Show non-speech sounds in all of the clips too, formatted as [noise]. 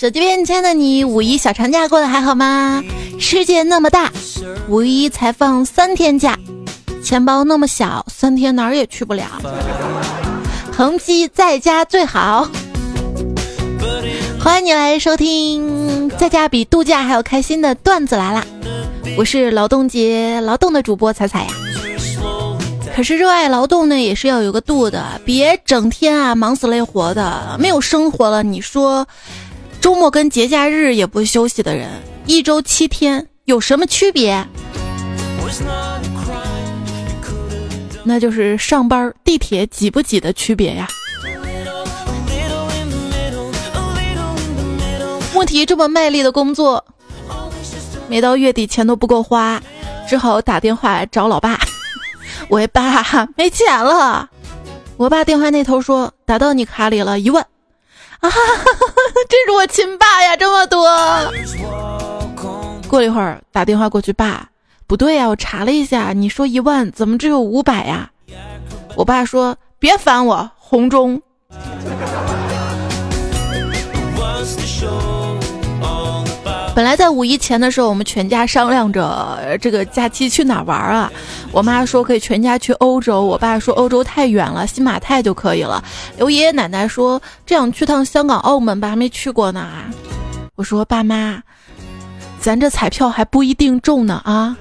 手机边亲爱的你，五一小长假过得还好吗？世界那么大，五一才放三天假，钱包那么小，三天哪儿也去不了。横批在家最好。欢迎你来收听，在家比度假还要开心的段子来啦！我是劳动节劳动的主播彩彩呀。可是热爱劳动呢，也是要有个度的，别整天啊忙死累活的，没有生活了。你说，周末跟节假日也不休息的人，一周七天有什么区别？那就是上班地铁挤不挤的区别呀。问题这么卖力的工作，每到月底钱都不够花，只好打电话找老爸。[laughs] 喂，爸，没钱了。我爸电话那头说打到你卡里了一万，啊，[laughs] 这是我亲爸呀，这么多。过了一会儿打电话过去，爸，不对呀，我查了一下，你说一万，怎么只有五百呀？我爸说别烦我，红中。来在五一前的时候，我们全家商量着这个假期去哪玩啊？我妈说可以全家去欧洲，我爸说欧洲太远了，新马泰就可以了。我爷爷奶奶说这样去趟香港、澳门吧，还没去过呢。我说爸妈，咱这彩票还不一定中呢啊！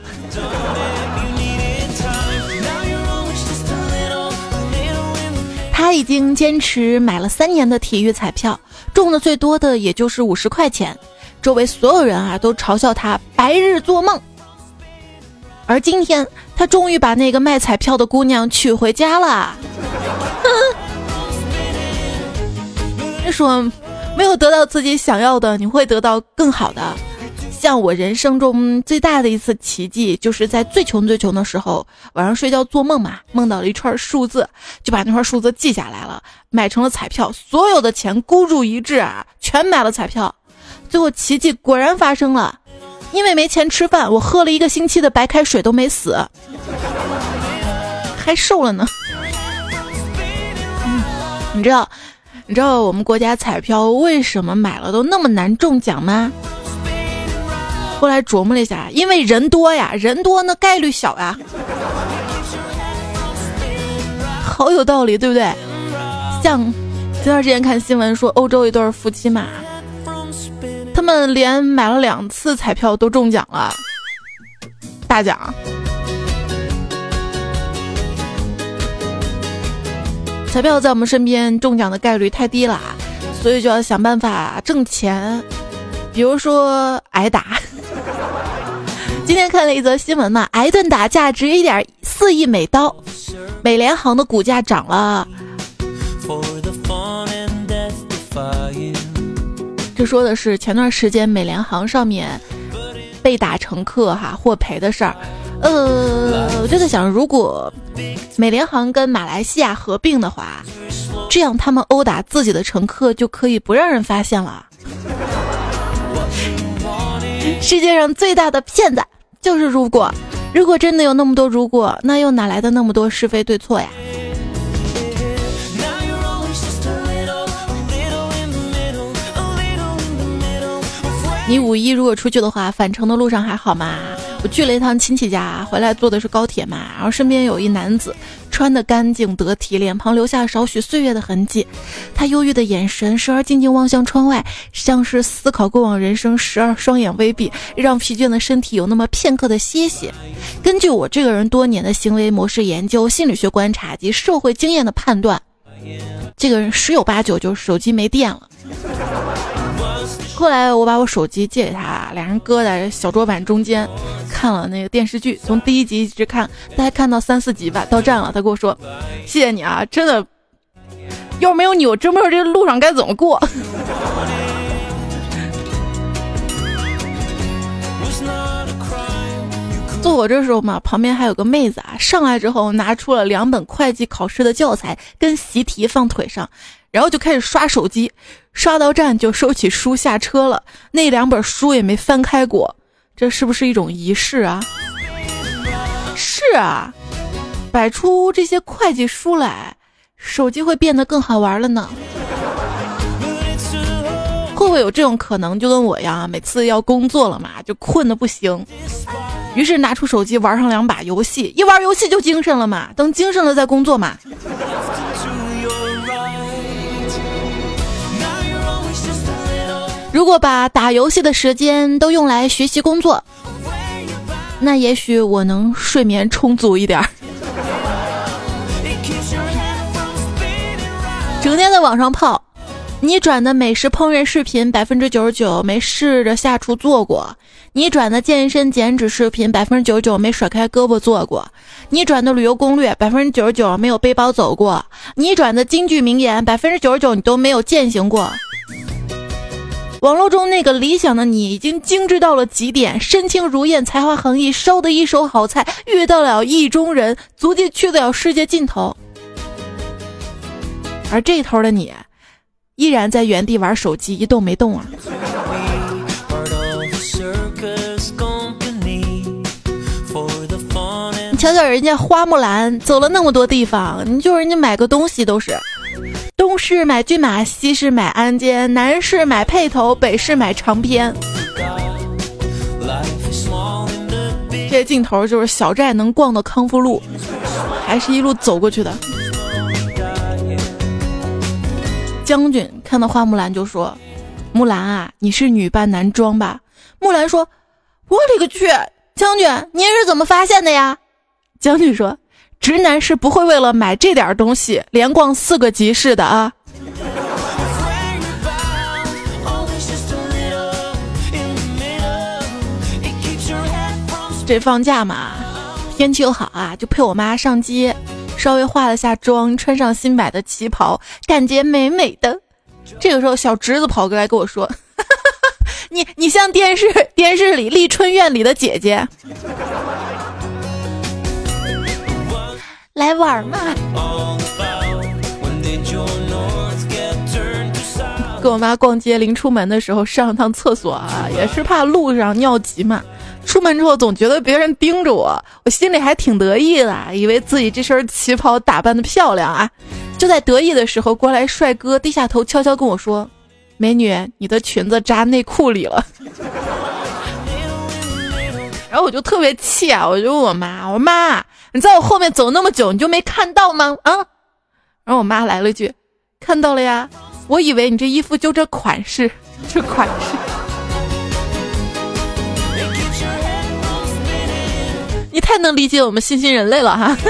他已经坚持买了三年的体育彩票，中的最多的也就是五十块钱。周围所有人啊都嘲笑他白日做梦，而今天他终于把那个卖彩票的姑娘娶回家了。[laughs] 他说没有得到自己想要的，你会得到更好的。像我人生中最大的一次奇迹，就是在最穷最穷的时候，晚上睡觉做梦嘛，梦到了一串数字，就把那串数字记下来了，买成了彩票，所有的钱孤注一掷啊，全买了彩票。最后奇迹果然发生了，因为没钱吃饭，我喝了一个星期的白开水都没死，还瘦了呢。你知道，你知道我们国家彩票为什么买了都那么难中奖吗？后来琢磨了一下，因为人多呀，人多那概率小呀，好有道理，对不对？像前段时间看新闻说，欧洲一对夫妻嘛。他们连买了两次彩票都中奖了，大奖。彩票在我们身边中奖的概率太低了，所以就要想办法挣钱，比如说挨打。[laughs] 今天看了一则新闻嘛，挨顿打价值一点四亿美刀，美联航的股价涨了。这说的是前段时间美联航上面被打乘客哈获赔的事儿。呃，我就在想，如果美联航跟马来西亚合并的话，这样他们殴打自己的乘客就可以不让人发现了。世界上最大的骗子就是如果，如果真的有那么多如果，那又哪来的那么多是非对错呀？你五一如果出去的话，返程的路上还好吗？我去了一趟亲戚家，回来坐的是高铁嘛，然后身边有一男子，穿的干净得体，脸庞留下少许岁月的痕迹。他忧郁的眼神时而静静望向窗外，像是思考过往人生；时而双眼微闭，让疲倦的身体有那么片刻的歇息。根据我这个人多年的行为模式研究、心理学观察及社会经验的判断，这个人十有八九就是手机没电了。后来我把我手机借给他，俩人搁在小桌板中间，看了那个电视剧，从第一集一直看，大概看到三四集吧，到站了。他跟我说：“谢谢你啊，真的，要是没有你，我真不知道这路上该怎么过。[laughs] ”坐我这时候嘛，旁边还有个妹子啊，上来之后拿出了两本会计考试的教材跟习题放腿上。然后就开始刷手机，刷到站就收起书下车了。那两本书也没翻开过，这是不是一种仪式啊？是啊，摆出这些会计书来，手机会变得更好玩了呢。会不会有这种可能？就跟我一样，每次要工作了嘛，就困得不行，于是拿出手机玩上两把游戏，一玩游戏就精神了嘛。等精神了再工作嘛。如果把打游戏的时间都用来学习工作，那也许我能睡眠充足一点儿。整天在网上泡，你转的美食烹饪视频百分之九十九没试着下厨做过，你转的健身减脂视频百分之九十九没甩开胳膊做过，你转的旅游攻略百分之九十九没有背包走过，你转的京剧名言百分之九十九你都没有践行过。网络中那个理想的你已经精致到了极点，身轻如燕，才华横溢，烧得一手好菜，遇到了意中人，足迹去得了世界尽头。而这头的你，依然在原地玩手机，一动没动啊！你瞧瞧人家花木兰走了那么多地方，你就人家买个东西都是。东市买骏马，西市买鞍鞯，南市买辔头，北市买长鞭。这镜头就是小寨能逛到康复路，还是一路走过去的。将军看到花木兰就说：“木兰啊，你是女扮男装吧？”木兰说：“我勒个去！将军，您是怎么发现的呀？”将军说。直男是不会为了买这点东西连逛四个集市的啊！这放假嘛，天气又好啊，就陪我妈上街，稍微化了下妆，穿上新买的旗袍，感觉美美的。这个时候，小侄子跑过来跟我说：“ [laughs] 你你像电视电视里丽春院里的姐姐。”来玩嘛！跟我妈逛街，临出门的时候上了趟厕所啊，也是怕路上尿急嘛。出门之后总觉得别人盯着我，我心里还挺得意的，以为自己这身旗袍打扮的漂亮啊。就在得意的时候，过来帅哥低下头悄悄跟我说：“美女，你的裙子扎内裤里了。”然后我就特别气啊，我就问我妈：“我说妈。”你在我后面走那么久，你就没看到吗？啊！然后我妈来了一句：“看到了呀，我以为你这衣服就这款式，这款式。”你太能理解我们新兴人类了哈！[laughs]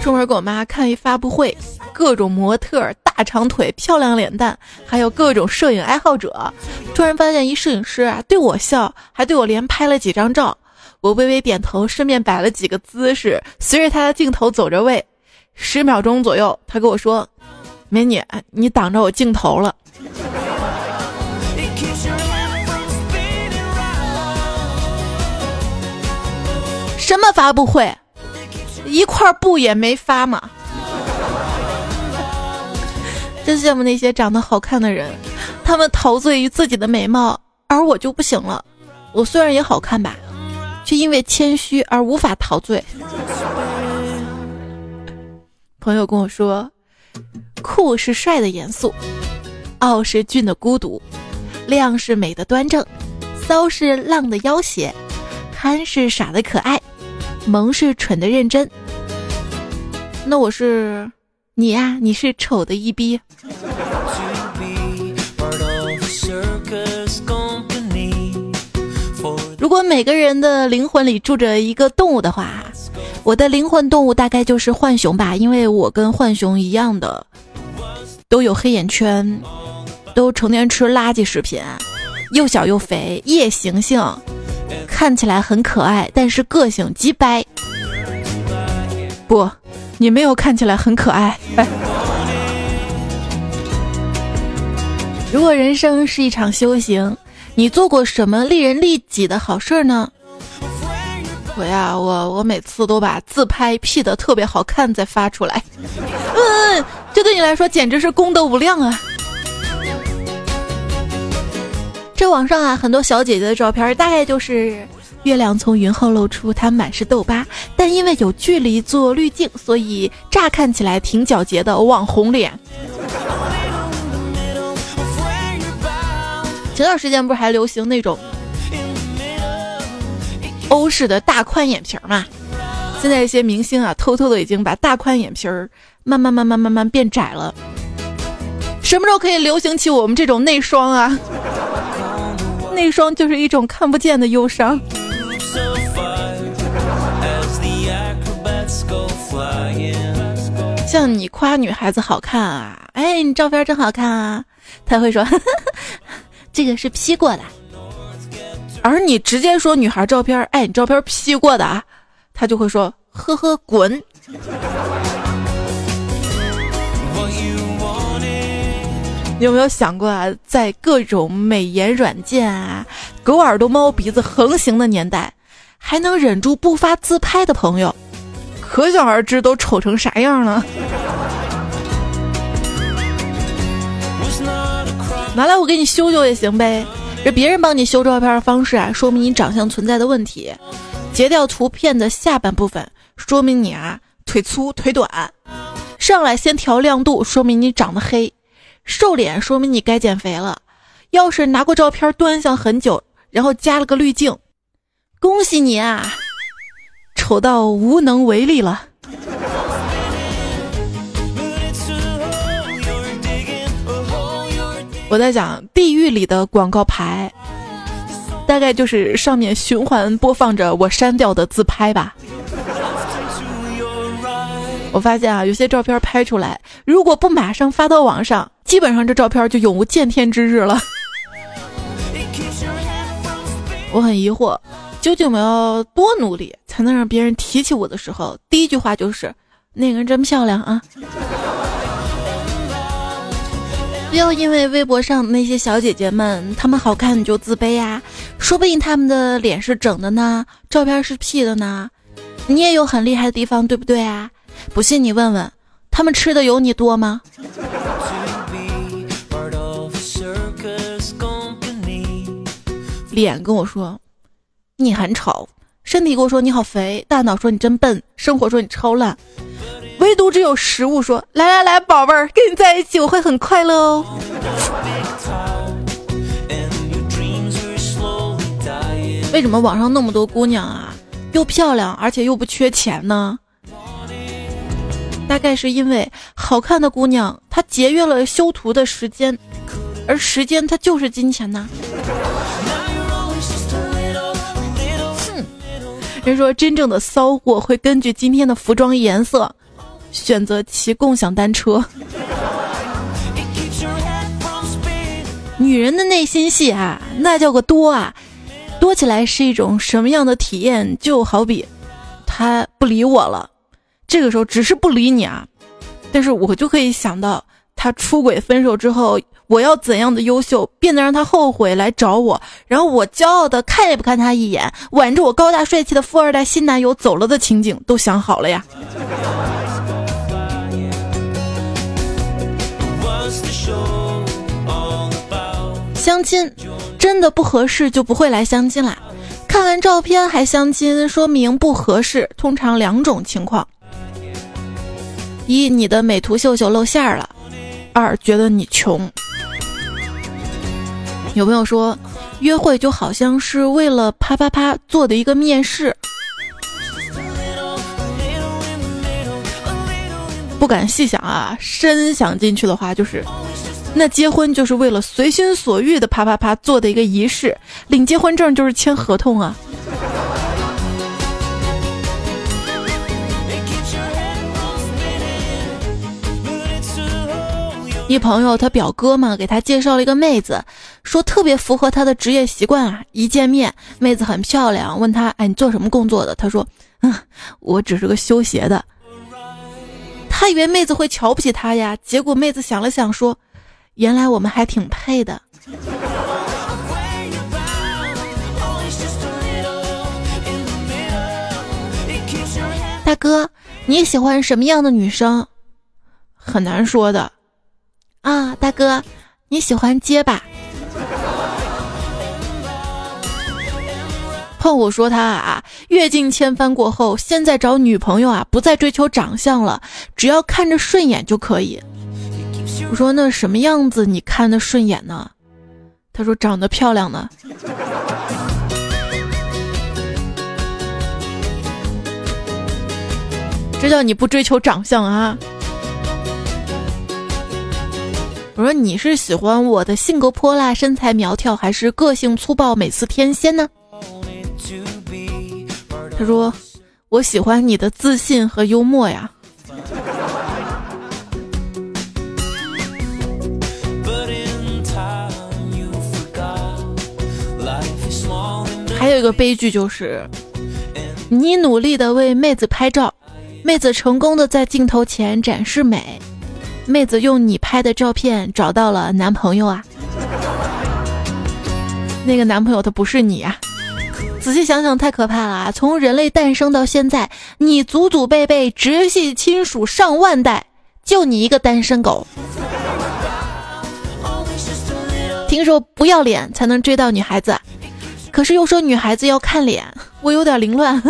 出门给我妈看一发布会，各种模特、大长腿、漂亮脸蛋，还有各种摄影爱好者。突然发现一摄影师啊，对我笑，还对我连拍了几张照。我微微点头，顺便摆了几个姿势，随着他的镜头走着位。十秒钟左右，他跟我说：“美女，你挡着我镜头了。”什么发布会？一块布也没发嘛！真羡慕那些长得好看的人，他们陶醉于自己的美貌，而我就不行了。我虽然也好看吧。却因为谦虚而无法陶醉。朋友跟我说，酷是帅的严肃，傲是俊的孤独，亮是美的端正，骚是浪的要挟，憨是傻的可爱，萌是蠢的认真。那我是你呀，你是丑的一逼。如果每个人的灵魂里住着一个动物的话，我的灵魂动物大概就是浣熊吧，因为我跟浣熊一样的，都有黑眼圈，都成天吃垃圾食品，又小又肥，夜行性，看起来很可爱，但是个性极掰。不，你没有看起来很可爱。[laughs] 如果人生是一场修行。你做过什么利人利己的好事呢？我呀，我我每次都把自拍 P 的特别好看再发出来，嗯，这对你来说简直是功德无量啊！这网上啊，很多小姐姐的照片，大概就是月亮从云后露出，她满是痘疤，但因为有距离做滤镜，所以乍看起来挺皎洁的网红脸。前段时间不是还流行那种欧式的大宽眼皮嘛？现在一些明星啊，偷偷的已经把大宽眼皮儿慢慢慢慢慢慢变窄了。什么时候可以流行起我们这种内双啊？那双就是一种看不见的忧伤。像你夸女孩子好看啊，哎，你照片真好看啊，他会说这个是 P 过的。而你直接说女孩照片，哎，你照片 P 过的啊，他就会说呵呵滚。你有没有想过啊，在各种美颜软件啊、狗耳朵猫鼻子横行的年代，还能忍住不发自拍的朋友，可想而知都丑成啥样了。拿来我给你修修也行呗。这别人帮你修照片的方式啊，说明你长相存在的问题；截掉图片的下半部分，说明你啊腿粗腿短；上来先调亮度，说明你长得黑。瘦脸说明你该减肥了，要是拿过照片端详很久，然后加了个滤镜，恭喜你啊，丑到无能为力了。我在想，地狱里的广告牌，大概就是上面循环播放着我删掉的自拍吧。我发现啊，有些照片拍出来，如果不马上发到网上，基本上这照片就永无见天之日了。[laughs] 我很疑惑，究竟我要多努力才能让别人提起我的时候，第一句话就是“那个人真漂亮啊”。[laughs] 不要因为微博上那些小姐姐们她们好看你就自卑呀，说不定她们的脸是整的呢，照片是 P 的呢，你也有很厉害的地方，对不对啊？不信你问问，他们吃的有你多吗？脸跟我说你很丑，身体跟我说你好肥，大脑说你真笨，生活说你超烂，唯独只有食物说来来来，宝贝儿，跟你在一起我会很快乐哦。为什么网上那么多姑娘啊，又漂亮而且又不缺钱呢？大概是因为好看的姑娘，她节约了修图的时间，而时间它就是金钱呐。人说真正的骚货会根据今天的服装颜色选择骑共享单车。女人的内心戏啊，那叫个多啊，多起来是一种什么样的体验？就好比他不理我了。这个时候只是不理你啊，但是我就可以想到他出轨分手之后，我要怎样的优秀，变得让他后悔来找我，然后我骄傲的看也不看他一眼，挽着我高大帅气的富二代新男友走了的情景都想好了呀。相亲真的不合适就不会来相亲啦，看完照片还相亲，说明不合适。通常两种情况。一，你的美图秀秀露馅儿了；二，觉得你穷。有朋友说，约会就好像是为了啪啪啪做的一个面试，不敢细想啊，深想进去的话，就是那结婚就是为了随心所欲的啪啪啪做的一个仪式，领结婚证就是签合同啊。一朋友他表哥嘛，给他介绍了一个妹子，说特别符合他的职业习惯啊。一见面，妹子很漂亮，问他，哎，你做什么工作的？他说，嗯，我只是个修鞋的。他以为妹子会瞧不起他呀，结果妹子想了想说，原来我们还挺配的。大哥，你喜欢什么样的女生？很难说的。啊，大哥，你喜欢结巴？胖虎说他啊，阅尽千帆过后，现在找女朋友啊，不再追求长相了，只要看着顺眼就可以。我说那什么样子你看的顺眼呢？他他说长得漂亮呢。这叫你不追求长相啊！我说你是喜欢我的性格泼辣、身材苗条，还是个性粗暴、美似天仙呢？他说我喜欢你的自信和幽默呀。还有一个悲剧就是，你努力的为妹子拍照。妹子成功的在镜头前展示美，妹子用你拍的照片找到了男朋友啊，那个男朋友他不是你啊，仔细想想太可怕了！从人类诞生到现在，你祖祖辈辈直系亲属上万代，就你一个单身狗。听说不要脸才能追到女孩子，可是又说女孩子要看脸，我有点凌乱。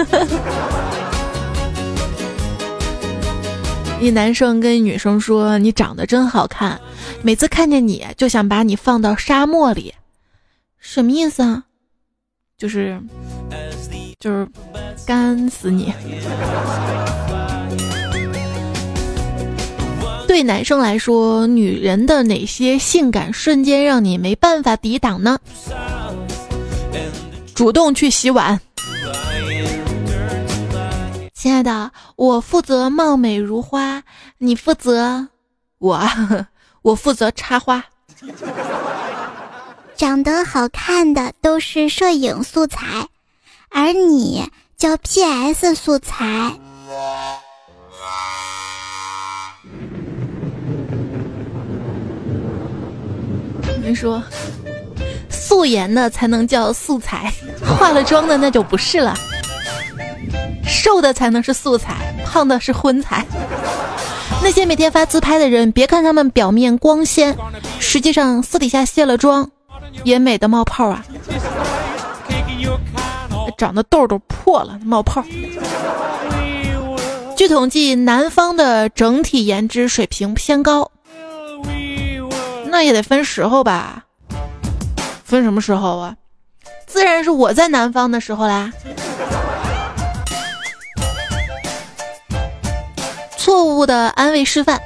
[laughs] 一男生跟女生说：“你长得真好看，每次看见你就想把你放到沙漠里，什么意思啊？就是就是干死你。”对男生来说，女人的哪些性感瞬间让你没办法抵挡呢？主动去洗碗。亲爱的，我负责貌美如花，你负责我，[laughs] 我负责插花。长得好看的都是摄影素材，而你叫 PS 素材。没说，素颜的才能叫素材，[laughs] 化了妆的那就不是了。瘦的才能是素材，胖的是荤材。那些每天发自拍的人，别看他们表面光鲜，实际上私底下卸了妆，也美的冒泡啊！长得痘痘破了，冒泡。据统计，南方的整体颜值水平偏高，那也得分时候吧？分什么时候啊？自然是我在南方的时候啦。错误的安慰示范，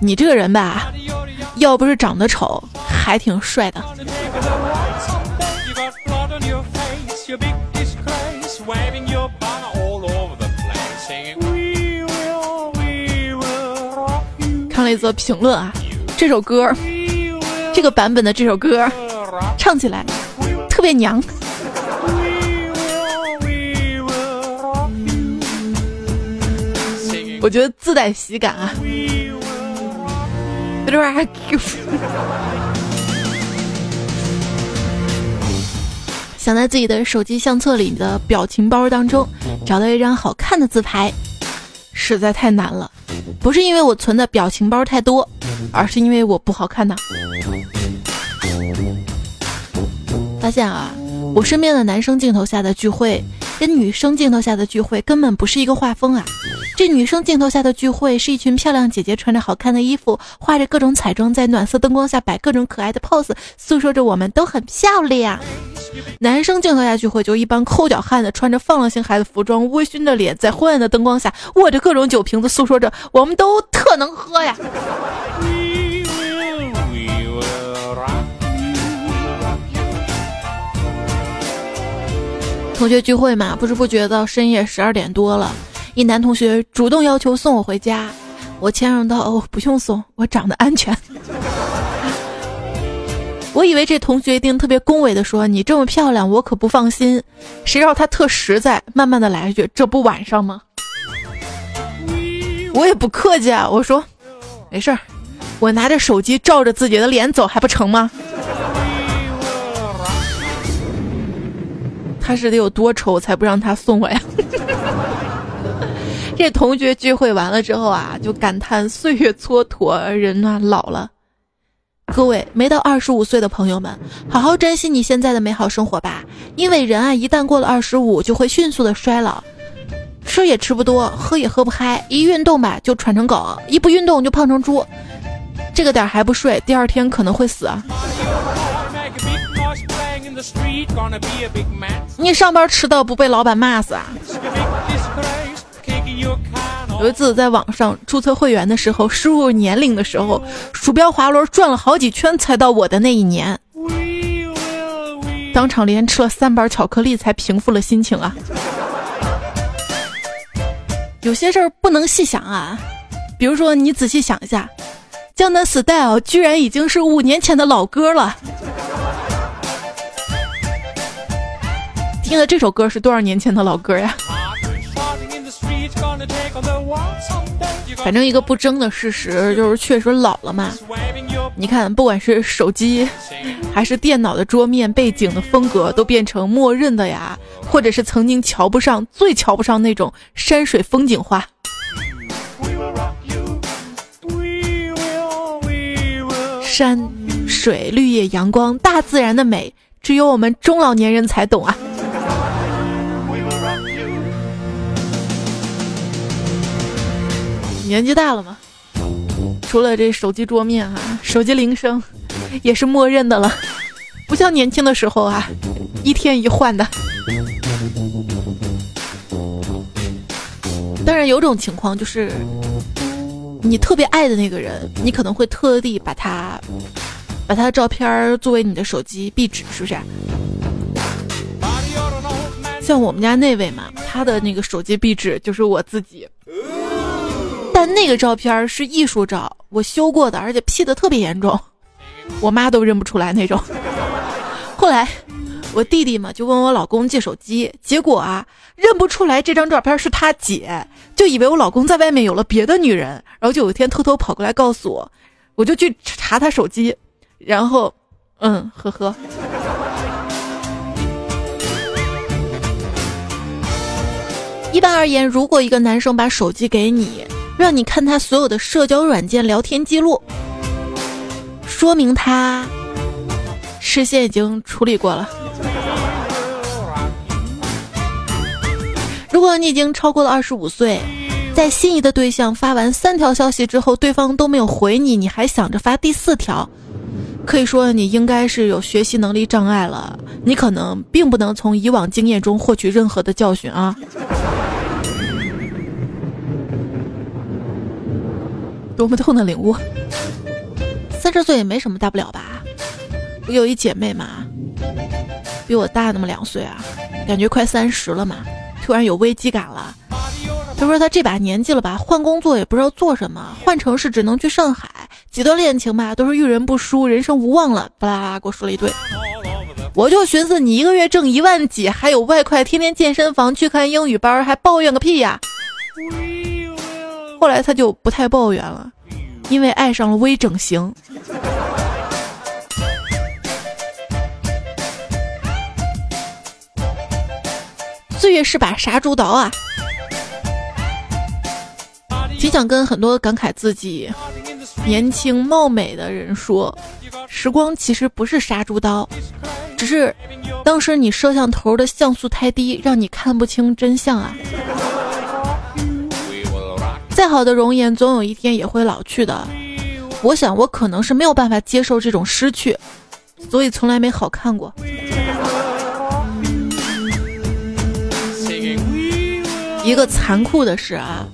你这个人吧，要不是长得丑，还挺帅的。看了一则评论啊，这首歌，这个版本的这首歌，唱起来特别娘。我觉得自带喜感啊！[laughs] 想在自己的手机相册里的表情包当中找到一张好看的自拍，实在太难了。不是因为我存的表情包太多，而是因为我不好看呐。发现啊，我身边的男生镜头下的聚会。跟女生镜头下的聚会根本不是一个画风啊！这女生镜头下的聚会是一群漂亮姐姐穿着好看的衣服，画着各种彩妆，在暖色灯光下摆各种可爱的 pose，诉说着我们都很漂亮。男生镜头下聚会就一帮抠脚汉子，穿着放浪形骸的服装，微醺的脸，在昏暗的灯光下握着各种酒瓶子，诉说着我们都特能喝呀。同学聚会嘛，不知不觉到深夜十二点多了，一男同学主动要求送我回家，我谦让道：“哦，不用送，我长得安全。[laughs] ”我以为这同学一定特别恭维的说：“你这么漂亮，我可不放心。”谁知道他特实在，慢慢的来一句：“这不晚上吗？”我也不客气啊，我说：“没事儿，我拿着手机照着自己的脸走还不成吗？”他是得有多丑才不让他送我呀？[laughs] 这同学聚会完了之后啊，就感叹岁月蹉跎，人啊老了。各位没到二十五岁的朋友们，好好珍惜你现在的美好生活吧，因为人啊一旦过了二十五，就会迅速的衰老，吃也吃不多，喝也喝不嗨，一运动吧就喘成狗，一不运动就胖成猪，这个点还不睡，第二天可能会死啊。你上班迟到不被老板骂死啊？有一次在网上注册会员的时候，输入年龄的时候，鼠标滑轮转了好几圈才到我的那一年，当场连吃了三板巧克力才平复了心情啊！有些事儿不能细想啊，比如说你仔细想一下，《江南 Style》居然已经是五年前的老歌了。听的这首歌是多少年前的老歌呀？反正一个不争的事实就是确实老了嘛。你看，不管是手机，还是电脑的桌面背景的风格，都变成默认的呀，或者是曾经瞧不上、最瞧不上那种山水风景画。山水、绿叶、阳光、大自然的美，只有我们中老年人才懂啊。年纪大了嘛，除了这手机桌面啊，手机铃声也是默认的了，不像年轻的时候啊，一天一换的。当然有种情况就是，你特别爱的那个人，你可能会特地把他把他的照片作为你的手机壁纸，是不是？像我们家那位嘛，他的那个手机壁纸就是我自己。那个照片是艺术照，我修过的，而且 P 的特别严重，我妈都认不出来那种。[laughs] 后来我弟弟嘛就问我老公借手机，结果啊认不出来这张照片是他姐，就以为我老公在外面有了别的女人，然后就有一天偷偷跑过来告诉我，我就去查他手机，然后嗯呵呵。一般而言，如果一个男生把手机给你，让你看他所有的社交软件聊天记录，说明他事先已经处理过了。如果你已经超过了二十五岁，在心仪的对象发完三条消息之后，对方都没有回你，你还想着发第四条，可以说你应该是有学习能力障碍了。你可能并不能从以往经验中获取任何的教训啊。多么痛的领悟！三十岁也没什么大不了吧？我有一姐妹嘛，比我大那么两岁啊，感觉快三十了嘛，突然有危机感了。她说她这把年纪了吧，换工作也不知道做什么，换城市只能去上海，几段恋情吧都是遇人不淑，人生无望了，巴拉拉给我说了一堆。我就寻思你一个月挣一万几，还有外快，天天健身房去看英语班，还抱怨个屁呀！后来他就不太抱怨了，因为爱上了微整形。岁月是把杀猪刀啊！挺想跟很多感慨自己年轻貌美的人说，时光其实不是杀猪刀，只是当时你摄像头的像素太低，让你看不清真相啊。再好的容颜，总有一天也会老去的。我想，我可能是没有办法接受这种失去，所以从来没好看过。一个残酷的事啊，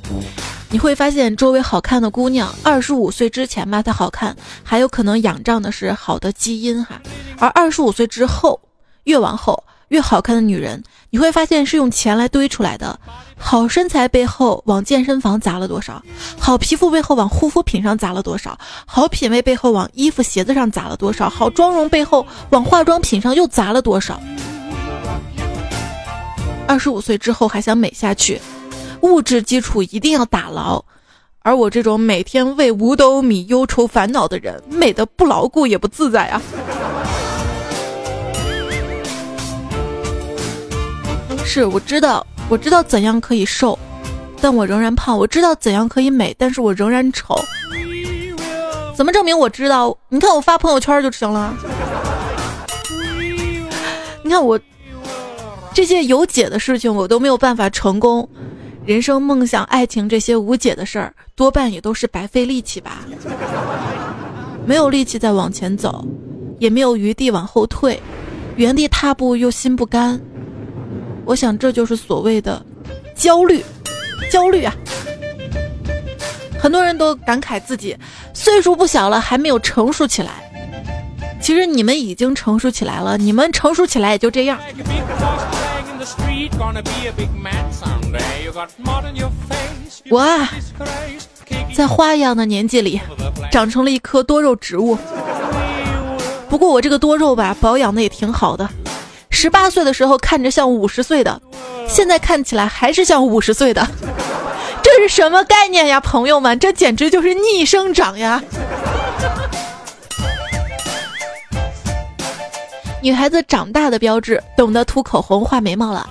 你会发现周围好看的姑娘，二十五岁之前吧，她好看，还有可能仰仗的是好的基因哈。而二十五岁之后，越往后。越好看的女人，你会发现是用钱来堆出来的。好身材背后往健身房砸了多少？好皮肤背后往护肤品上砸了多少？好品味背后往衣服鞋子上砸了多少？好妆容背后往化妆品上又砸了多少？二十五岁之后还想美下去，物质基础一定要打牢。而我这种每天为五斗米忧愁烦恼的人，美的不牢固也不自在啊。是我知道，我知道怎样可以瘦，但我仍然胖；我知道怎样可以美，但是我仍然丑。怎么证明我知道？你看我发朋友圈就行了。你看我这些有解的事情，我都没有办法成功。人生、梦想、爱情这些无解的事儿，多半也都是白费力气吧。没有力气再往前走，也没有余地往后退。原地踏步又心不甘。我想这就是所谓的焦虑，焦虑啊！很多人都感慨自己岁数不小了，还没有成熟起来。其实你们已经成熟起来了，你们成熟起来也就这样。[laughs] 我啊，在花一样的年纪里，长成了一棵多肉植物。不过我这个多肉吧，保养的也挺好的。十八岁的时候看着像五十岁的，现在看起来还是像五十岁的。[laughs] 这是什么概念呀，朋友们？这简直就是逆生长呀！[laughs] 女孩子长大的标志，懂得涂口红、画眉毛了；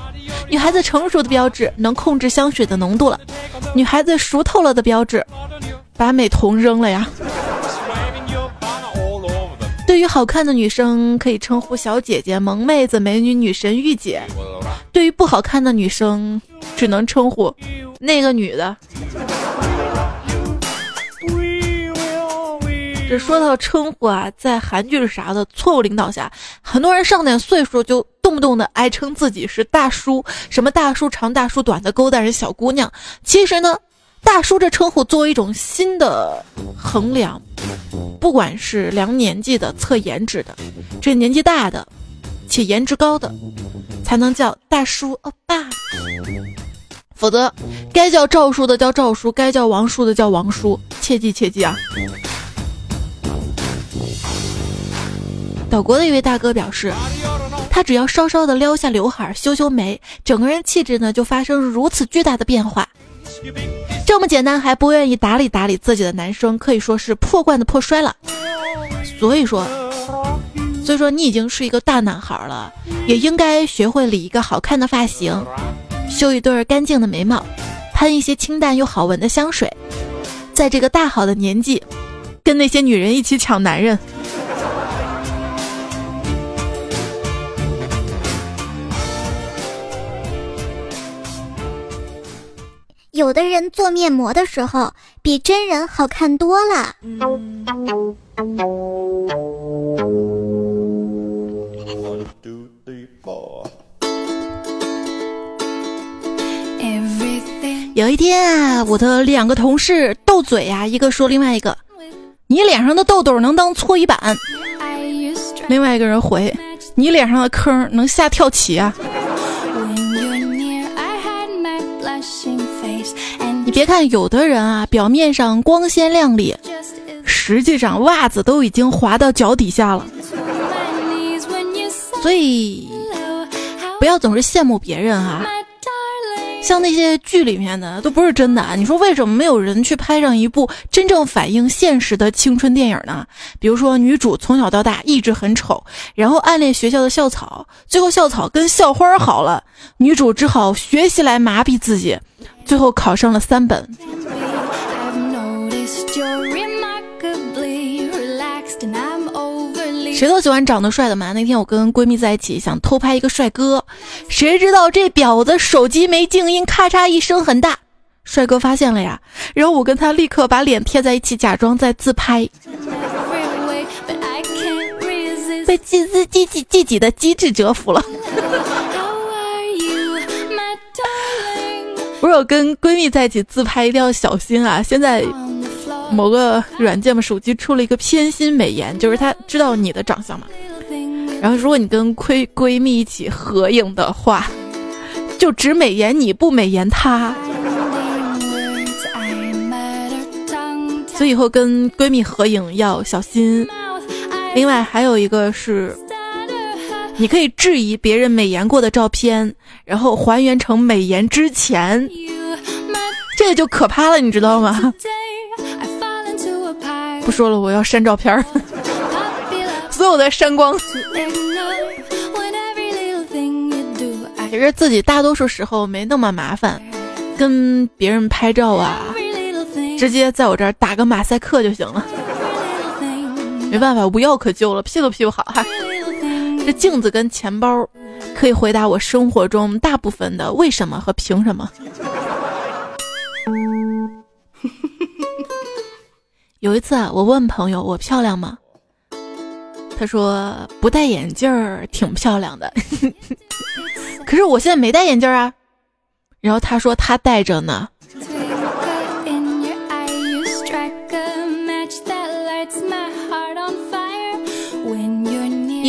女孩子成熟的标志，能控制香水的浓度了；女孩子熟透了的标志，把美瞳扔了呀。对于好看的女生，可以称呼小姐姐、萌妹子、美女、女神、御姐；对于不好看的女生，只能称呼那个女的。这说到称呼啊，在韩剧啥的错误领导下，很多人上点岁数就动不动的爱称自己是大叔，什么大叔长、大叔短的勾搭人小姑娘。其实呢，大叔这称呼作为一种新的衡量，不管是量年纪的、测颜值的，这年纪大的且颜值高的，才能叫大叔欧巴。否则，该叫赵叔的叫赵叔，该叫王叔的叫王叔，切记切记啊！岛国的一位大哥表示，他只要稍稍的撩下刘海、修修眉，整个人气质呢就发生如此巨大的变化。这么简单还不愿意打理打理自己的男生，可以说是破罐子破摔了。所以说，所以说你已经是一个大男孩了，也应该学会理一个好看的发型，修一对干净的眉毛，喷一些清淡又好闻的香水，在这个大好的年纪，跟那些女人一起抢男人。有的人做面膜的时候比真人好看多了。有一天啊，我的两个同事斗嘴呀，一个说另外一个：“你脸上的痘痘能当搓衣板。”另外一个人回：“你脸上的坑能下跳棋啊。”你别看有的人啊，表面上光鲜亮丽，实际上袜子都已经滑到脚底下了。所以不要总是羡慕别人哈，像那些剧里面的都不是真的。你说为什么没有人去拍上一部真正反映现实的青春电影呢？比如说女主从小到大一直很丑，然后暗恋学校的校草，最后校草跟校花好了，女主只好学习来麻痹自己。最后考上了三本。谁都喜欢长得帅的嘛。那天我跟闺蜜在一起，想偷拍一个帅哥，谁知道这婊子手机没静音，咔嚓一声很大，帅哥发现了呀。然后我跟他立刻把脸贴在一起，假装在自拍，被自自己己自己的机智折服了。[laughs] 不是我跟闺蜜在一起自拍一定要小心啊！现在某个软件嘛，手机出了一个偏心美颜，就是他知道你的长相嘛。然后如果你跟闺闺蜜一起合影的话，就只美颜你不美颜他。所以以后跟闺蜜合影要小心。另外还有一个是。你可以质疑别人美颜过的照片，然后还原成美颜之前，这个就可怕了，你知道吗？不说了，我要删照片儿 [laughs] 所有的删光。其实自己大多数时候没那么麻烦，跟别人拍照啊，直接在我这儿打个马赛克就行了。没办法，无药可救了，P 都 P 不好哈。这镜子跟钱包，可以回答我生活中大部分的为什么和凭什么。[laughs] 有一次啊，我问朋友我漂亮吗？他说不戴眼镜儿挺漂亮的，[laughs] 可是我现在没戴眼镜啊。然后他说他戴着呢。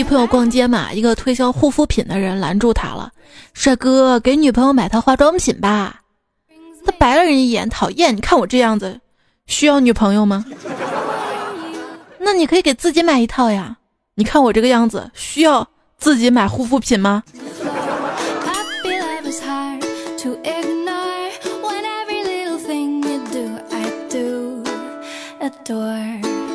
一朋友逛街嘛，一个推销护肤品的人拦住他了，帅哥，给女朋友买套化妆品吧。他白了人一眼，讨厌，你看我这样子，需要女朋友吗？那你可以给自己买一套呀。你看我这个样子，需要自己买护肤品吗？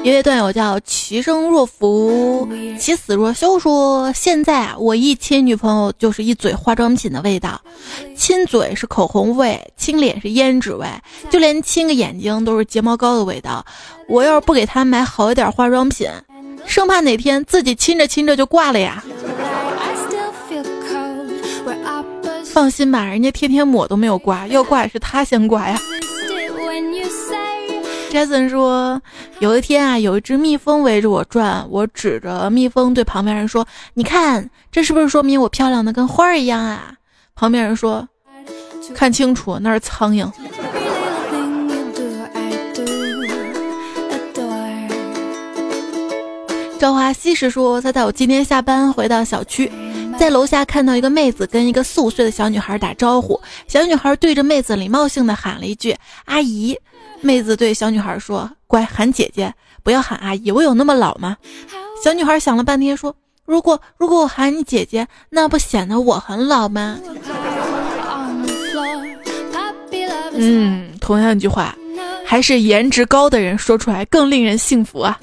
一位段友叫其生若浮，其死若休，说现在啊，我一亲女朋友就是一嘴化妆品的味道，亲嘴是口红味，亲脸是胭脂味，就连亲个眼睛都是睫毛膏的味道。我要是不给她买好一点化妆品，生怕哪天自己亲着亲着就挂了呀。放心吧，人家天天抹都没有挂，要挂也是他先挂呀。杰森说：“有一天啊，有一只蜜蜂围着我转，我指着蜜蜂对旁边人说：‘你看，这是不是说明我漂亮的跟花儿一样啊？’旁边人说：‘看清楚，那是苍蝇。’” [laughs] 赵华西时说：“他在我今天下班回到小区，在楼下看到一个妹子跟一个四五岁的小女孩打招呼，小女孩对着妹子礼貌性的喊了一句‘阿姨’。”妹子对小女孩说：“乖，喊姐姐，不要喊阿姨。我有那么老吗？”小女孩想了半天说：“如果如果我喊你姐姐，那不显得我很老吗？”嗯，同样一句话，还是颜值高的人说出来更令人幸福啊！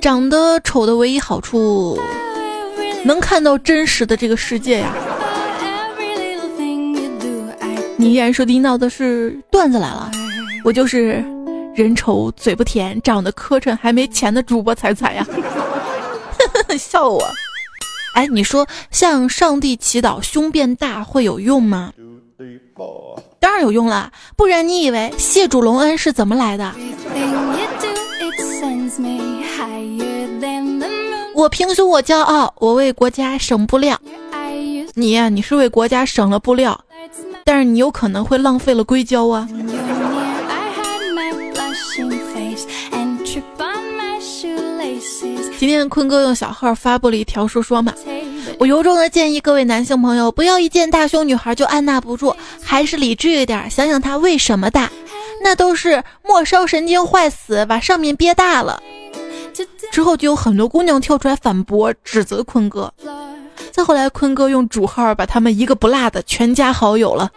长得丑的唯一好处，能看到真实的这个世界呀。你依然收听到的是段子来了，我就是人丑嘴不甜、长得磕碜还没钱的主播彩彩呀，[laughs] 笑我。哎，你说向上帝祈祷胸变大会有用吗？当然有用了，不然你以为谢主隆恩是怎么来的？我平胸我骄傲，我为国家省布料。你呀，你是为国家省了布料。但是你有可能会浪费了硅胶啊！今天坤哥用小号发布了一条说说嘛，我由衷的建议各位男性朋友不要一见大胸女孩就按捺不住，还是理智一点，想想她为什么大，那都是末梢神经坏死把上面憋大了。之后就有很多姑娘跳出来反驳指责坤哥。再后来，坤哥用主号把他们一个不落的全加好友了。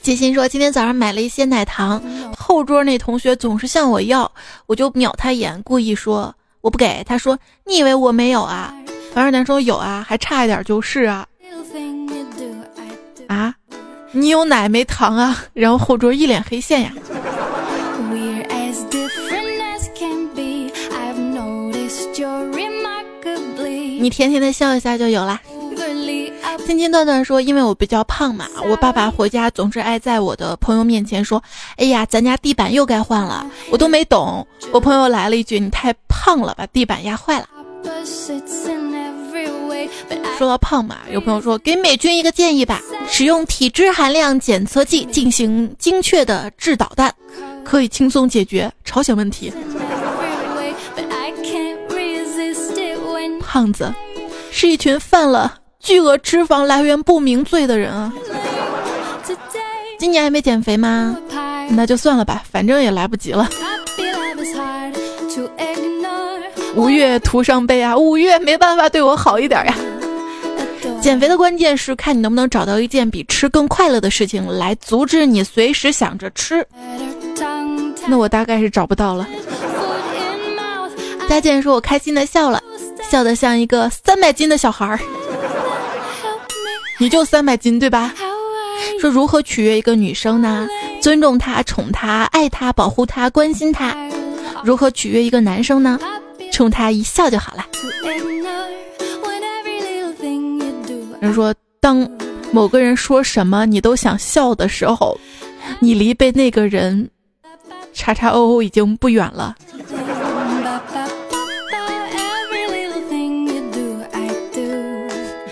杰心说：“今天早上买了一些奶糖，后桌那同学总是向我要，我就瞄他一眼，故意说我不给。他说：你以为我没有啊？反而男说有啊，还差一点就是啊。啊，你有奶没糖啊？然后后桌一脸黑线呀。”你甜甜的笑一下就有啦。青青段段说：“因为我比较胖嘛，我爸爸回家总是爱在我的朋友面前说：‘哎呀，咱家地板又该换了。’我都没懂。我朋友来了一句：‘你太胖了，把地板压坏了。’说到胖嘛，有朋友说给美军一个建议吧，使用体脂含量检测剂进行精确的制导弹，可以轻松解决朝鲜问题。”胖子，是一群犯了巨额脂肪来源不明罪的人啊！今年还没减肥吗？那就算了吧，反正也来不及了。五月徒伤悲啊！五月没办法对我好一点呀。减肥的关键是看你能不能找到一件比吃更快乐的事情来阻止你随时想着吃。那我大概是找不到了。佳健说：“我开心的笑了。”笑得像一个三百斤的小孩儿，你就三百斤对吧？说如何取悦一个女生呢？尊重她、宠她、爱她、保护她、关心她。如何取悦一个男生呢？冲他一笑就好了。人说当某个人说什么你都想笑的时候，你离被那个人叉叉 O O 已经不远了。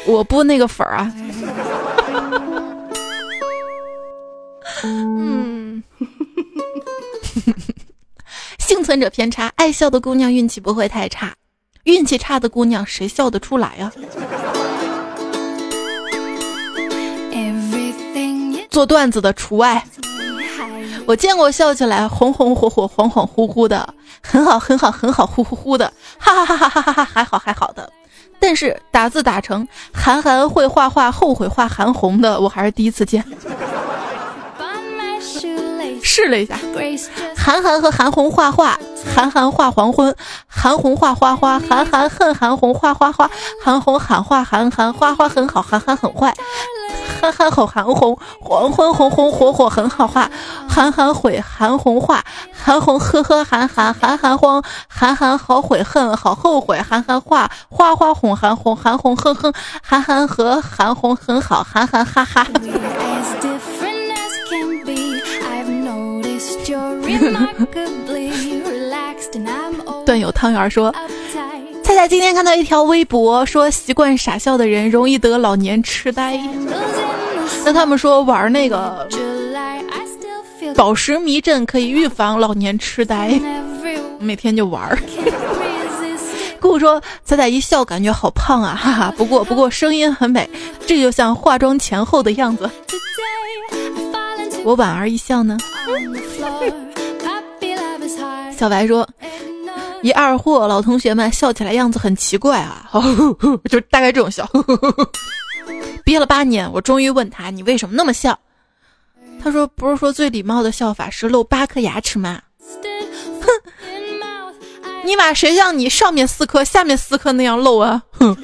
我不那个粉儿啊。嗯，[laughs] 幸存者偏差，爱笑的姑娘运气不会太差，运气差的姑娘谁笑得出来呀？做段子的除外。我见过笑起来红红火火、恍恍惚惚的，很好很好很好呼呼呼的，哈哈哈哈哈哈，还好还好的。但是打字打成韩寒会画画，后悔画韩红的，我还是第一次见。试了一下，韩寒和韩红画画，韩寒画黄昏，韩红画花花，韩寒恨韩红画花花，韩红喊话韩寒花花很好，韩寒很坏。憨憨吼韩红，黄昏红红火火很好画。韩寒悔韩红画，韩红呵呵韩寒韩寒慌，韩寒好悔恨好后悔。韩寒画花花哄韩红，韩红哼哼，韩寒和韩红很好，韩寒哈哈。[laughs] 段友汤圆说：“菜菜今天看到一条微博，说习惯傻笑的人容易得老年痴呆。”那他们说玩那个宝石迷阵可以预防老年痴呆，每天就玩。姑姑说彩彩一笑感觉好胖啊，哈哈。不过不过声音很美，这就像化妆前后的样子。我莞尔一笑呢。小白说一二货老同学们笑起来样子很奇怪啊，[laughs] 就大概这种笑。[laughs] 憋了八年，我终于问他：“你为什么那么笑？”他说：“不是说最礼貌的笑法是露八颗牙齿吗？”哼，尼玛，谁像你上面四颗，下面四颗那样露啊？哼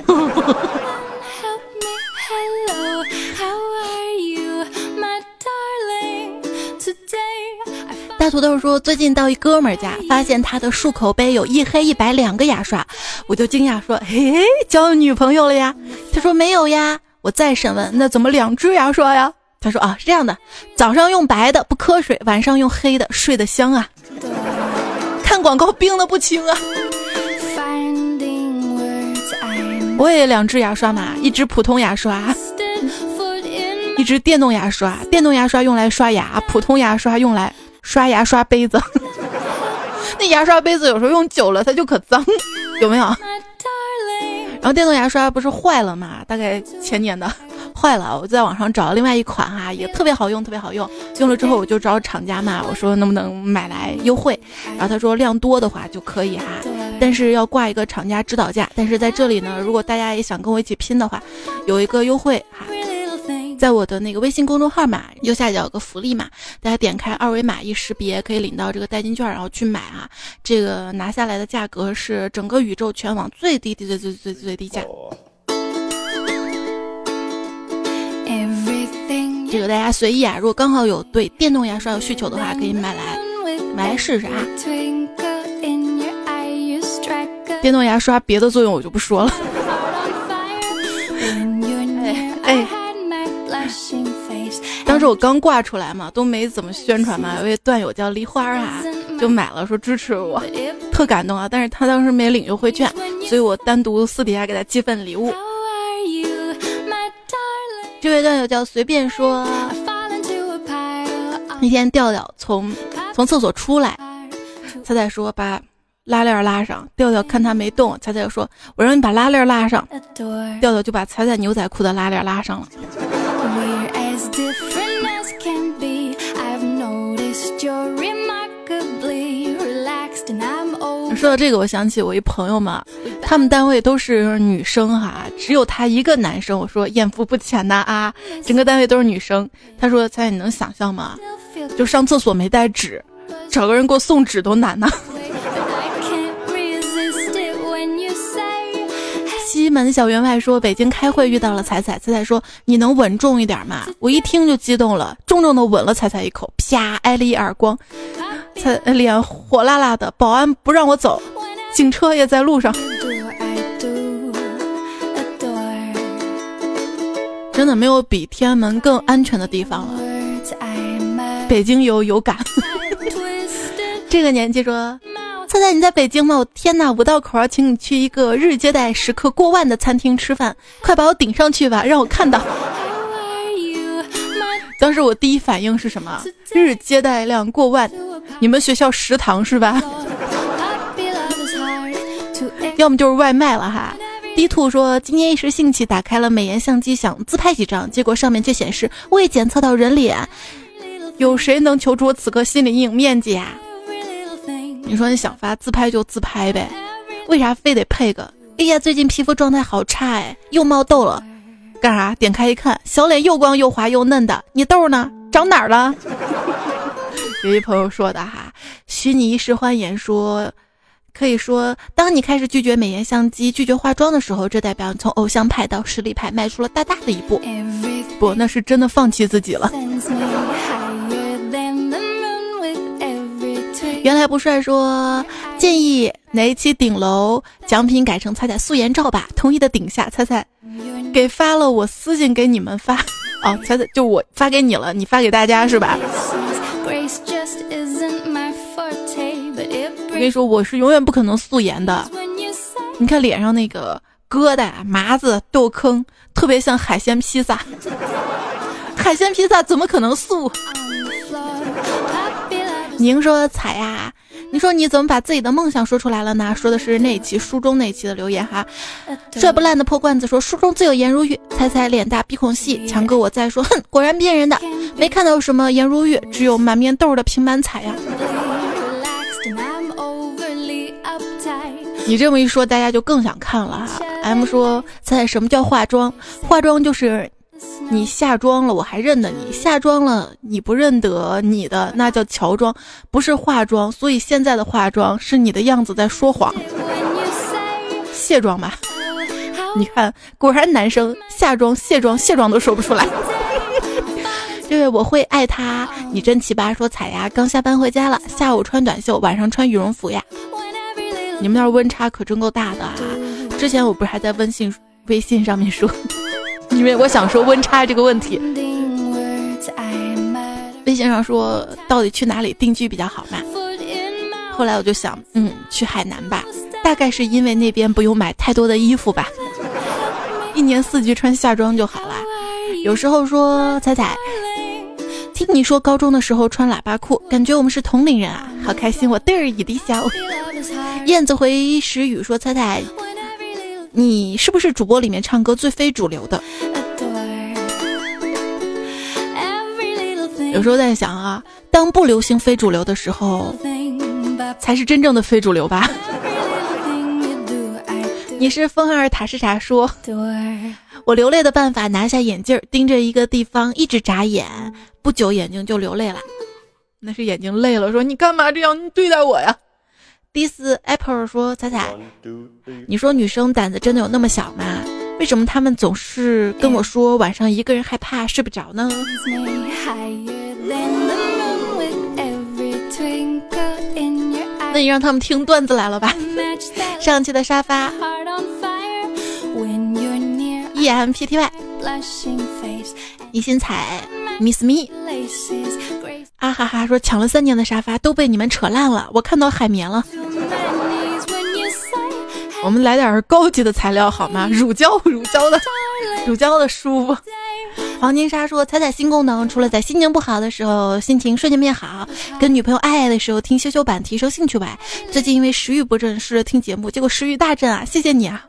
土豆说：“最近到一哥们家，发现他的漱口杯有一黑一白两个牙刷，我就惊讶说：‘嘿嘿，交女朋友了呀？’他说：‘没有呀。’我再审问，那怎么两只牙刷呀？他说啊，是这样的，早上用白的不瞌睡，晚上用黑的睡得香啊。看广告冰的不轻啊。我也两只牙刷嘛，一只普通牙刷，一只电动牙刷。电动牙刷用来刷牙，普通牙刷用来刷牙刷杯子。[laughs] 那牙刷杯子有时候用久了它就可脏，有没有？然后电动牙刷不是坏了嘛？大概前年的坏了，我在网上找了另外一款哈，也特别好用，特别好用。用了之后我就找厂家嘛，我说能不能买来优惠？然后他说量多的话就可以哈，但是要挂一个厂家指导价。但是在这里呢，如果大家也想跟我一起拼的话，有一个优惠哈。在我的那个微信公众号嘛，右下角有个福利嘛，大家点开二维码一识别，可以领到这个代金券，然后去买啊。这个拿下来的价格是整个宇宙全网最低、最最最最低价。这个大家随意啊，如果刚好有对电动牙刷有需求的话，可以买来买来试试啊。电动牙刷别的作用我就不说了。当时我刚挂出来嘛，都没怎么宣传嘛。有位段友叫梨花啊，就买了，说支持我，特感动啊。但是他当时没领优惠券，所以我单独私底下给他寄份礼物。这位段友叫随便说，那天调调从从厕所出来，彩彩说把拉链拉上，调调看他没动，彩彩说我让你把拉链拉上，调调就把彩彩牛仔裤的拉链拉上了。说到这个，我想起我一朋友嘛，他们单位都是女生哈，只有他一个男生。我说艳福不浅呐啊，整个单位都是女生。他说：“猜你能想象吗？就上厕所没带纸，找个人给我送纸都难呢。” [laughs] 西门小员外说：“北京开会遇到了彩彩，彩彩说你能稳重一点吗？”我一听就激动了，重重的吻了彩彩一口，啪挨了一耳光，彩脸火辣辣的。保安不让我走，警车也在路上。真的没有比天安门更安全的地方了。北京有有感，[laughs] 这个年纪说，猜猜你在北京吗？我天哪，五道口要请你去一个日接待食客过万的餐厅吃饭，快把我顶上去吧，让我看到。当时我第一反应是什么？日接待量过万，你们学校食堂是吧？[laughs] 要么就是外卖了哈。D 兔说，今天一时兴起打开了美颜相机，想自拍几张，结果上面却显示未检测到人脸。有谁能求出我此刻心理阴影面积啊？你说你想发自拍就自拍呗，为啥非得配个？哎呀，最近皮肤状态好差哎，又冒痘了。干啥？点开一看，小脸又光又滑又嫩的，你痘呢？长哪儿了？[laughs] 有一朋友说的哈，许你一世欢颜说，可以说，当你开始拒绝美颜相机、拒绝化妆的时候，这代表你从偶像派到实力派迈出了大大的一步。不，那是真的放弃自己了。原来不帅说建议哪一期顶楼奖品改成彩彩素颜照吧，同意的顶下彩彩。给发了，我私信给你们发，哦，才就我发给你了，你发给大家是吧？我跟你说，我是永远不可能素颜的。你看脸上那个疙瘩、麻子、痘坑，特别像海鲜披萨。海鲜披萨怎么可能素？您说彩呀？你说你怎么把自己的梦想说出来了呢？说的是那期书中那期的留言哈。摔不烂的破罐子说书中自有颜如玉，猜猜脸大鼻孔细。强哥我在说，哼，果然骗人的，没看到什么颜如玉，只有满面痘的平板彩呀。[laughs] 你这么一说，大家就更想看了哈。M 说，猜猜什么叫化妆？化妆就是。你下妆了，我还认得你；下妆了，你不认得你的，那叫乔装，不是化妆。所以现在的化妆是你的样子在说谎。卸妆吧，你看，果然男生下妆、卸妆、卸妆都说不出来。[laughs] 这位我会爱他，你真奇葩。说彩呀，刚下班回家了，下午穿短袖，晚上穿羽绒服呀。你们那儿温差可真够大的啊！之前我不是还在微信微信上面说。因为我想说温差这个问题，微信上说到底去哪里定居比较好嘛？后来我就想，嗯，去海南吧，大概是因为那边不用买太多的衣服吧，一年四季穿夏装就好了。有时候说彩彩，听你说高中的时候穿喇叭裤，感觉我们是同龄人啊，好开心，我嘚儿一滴笑。燕子回时雨说彩彩。你是不是主播里面唱歌最非主流的？有时候在想啊，当不流行非主流的时候，才是真正的非主流吧？你是风儿塔是啥说？我流泪的办法，拿下眼镜，盯着一个地方一直眨眼，不久眼睛就流泪了。那是眼睛累了，说你干嘛这样对待我呀？迪斯 Apple 说：“彩彩，你说女生胆子真的有那么小吗？为什么她们总是跟我说晚上一个人害怕睡不着呢？”那你让他们听段子来了吧。[laughs] 上期的沙发，E M P T Y，一心彩，Miss Me。啊哈哈！说抢了三年的沙发都被你们扯烂了，我看到海绵了。我们来点高级的材料好吗？乳胶，乳胶的，乳胶的舒服。黄金沙说：彩彩新功能，除了在心情不好的时候心情瞬间变好，跟女朋友爱爱的时候听羞羞版提升兴趣外，最近因为食欲不振试着听节目，结果食欲大振啊！谢谢你啊！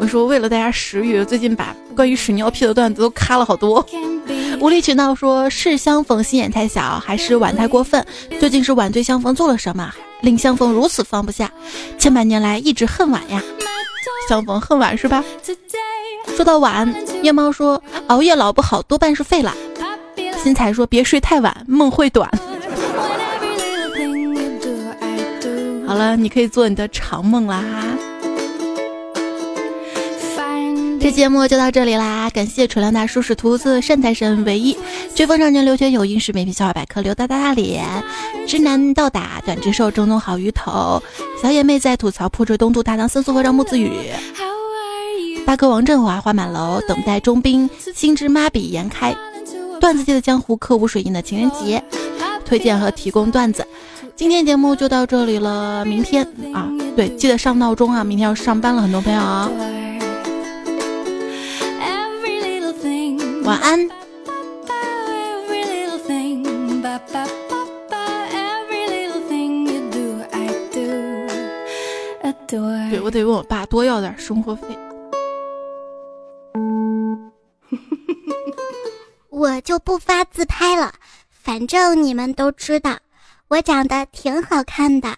我说为了大家食欲，最近把关于屎尿屁的段子都卡了好多。无理取闹说是相逢心眼太小，还是碗太过分？究竟是碗对相逢做了什么，令相逢如此放不下？千百年来一直恨碗呀，相逢恨碗是吧？说到碗，夜猫说熬夜老不好，多半是废了。新彩说别睡太晚，梦会短。[laughs] 好了，你可以做你的长梦啦哈。这节目就到这里啦，感谢纯良大叔是徒子善财神唯一追风少年刘学友英式美皮笑话百科刘大大大脸直男倒打短直兽正宗好鱼头小野妹在吐槽破坠东渡大唐僧素和让木子雨。大哥王振华花满楼，等待中兵，心之妈比颜开。段子界的江湖，刻无水印的情人节，推荐和提供段子。今天节目就到这里了，明天啊，对，记得上闹钟啊，明天要上班了，很多朋友啊，晚安。对我得问我爸多要点生活费。[laughs] 我就不发自拍了，反正你们都知道，我长得挺好看的。